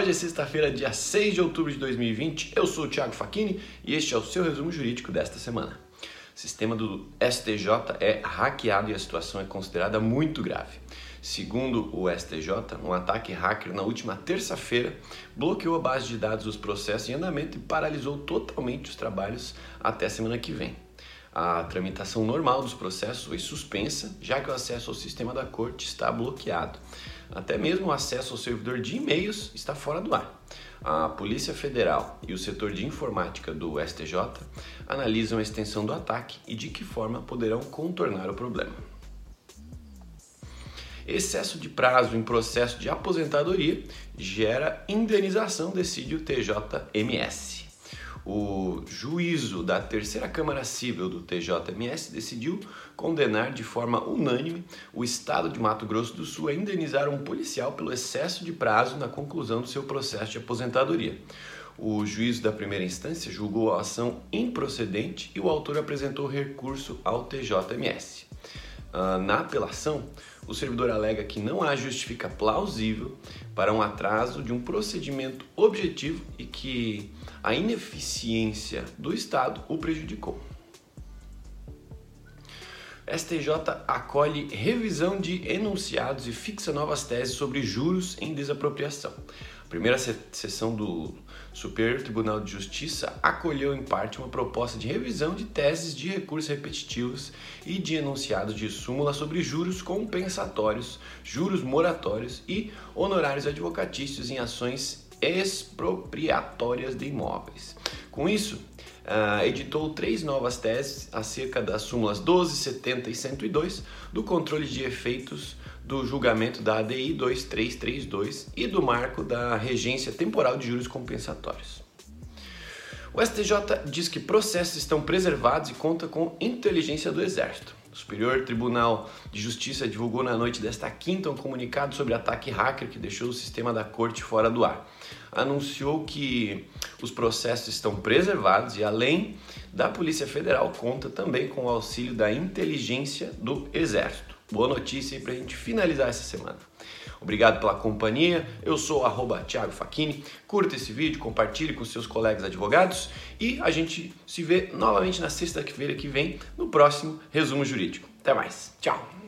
Hoje é sexta-feira, dia 6 de outubro de 2020. Eu sou o Thiago Facchini e este é o seu resumo jurídico desta semana. O sistema do STJ é hackeado e a situação é considerada muito grave. Segundo o STJ, um ataque hacker na última terça-feira bloqueou a base de dados dos processos em andamento e paralisou totalmente os trabalhos até semana que vem. A tramitação normal dos processos foi suspensa, já que o acesso ao sistema da corte está bloqueado. Até mesmo o acesso ao servidor de e-mails está fora do ar. A Polícia Federal e o setor de informática do STJ analisam a extensão do ataque e de que forma poderão contornar o problema. Excesso de prazo em processo de aposentadoria gera indenização, decide o TJMS o juízo da terceira Câmara Civil do TJMS decidiu condenar de forma unânime o Estado de Mato Grosso do Sul a indenizar um policial pelo excesso de prazo na conclusão do seu processo de aposentadoria. O juízo da primeira instância julgou a ação improcedente e o autor apresentou recurso ao TJMS. Uh, na apelação, o servidor alega que não há justifica plausível para um atraso de um procedimento objetivo e que a ineficiência do Estado o prejudicou. STJ acolhe revisão de enunciados e fixa novas teses sobre juros em desapropriação. A primeira sessão do Superior Tribunal de Justiça acolheu em parte uma proposta de revisão de teses de recursos repetitivos e de enunciados de súmula sobre juros compensatórios, juros moratórios e honorários advocatícios em ações expropriatórias de imóveis. Com isso, uh, editou três novas teses acerca das súmulas 12, 70 e 102 do controle de efeitos do julgamento da ADI 2332 e do marco da regência temporal de juros compensatórios. O STJ diz que processos estão preservados e conta com inteligência do Exército. O Superior Tribunal de Justiça divulgou na noite desta quinta um comunicado sobre ataque hacker que deixou o sistema da corte fora do ar. Anunciou que os processos estão preservados e, além da Polícia Federal, conta também com o auxílio da inteligência do Exército. Boa notícia aí para a gente finalizar essa semana. Obrigado pela companhia. Eu sou arroba Thiago Facchini. Curta esse vídeo, compartilhe com seus colegas advogados e a gente se vê novamente na sexta-feira que vem no próximo resumo jurídico. Até mais. Tchau.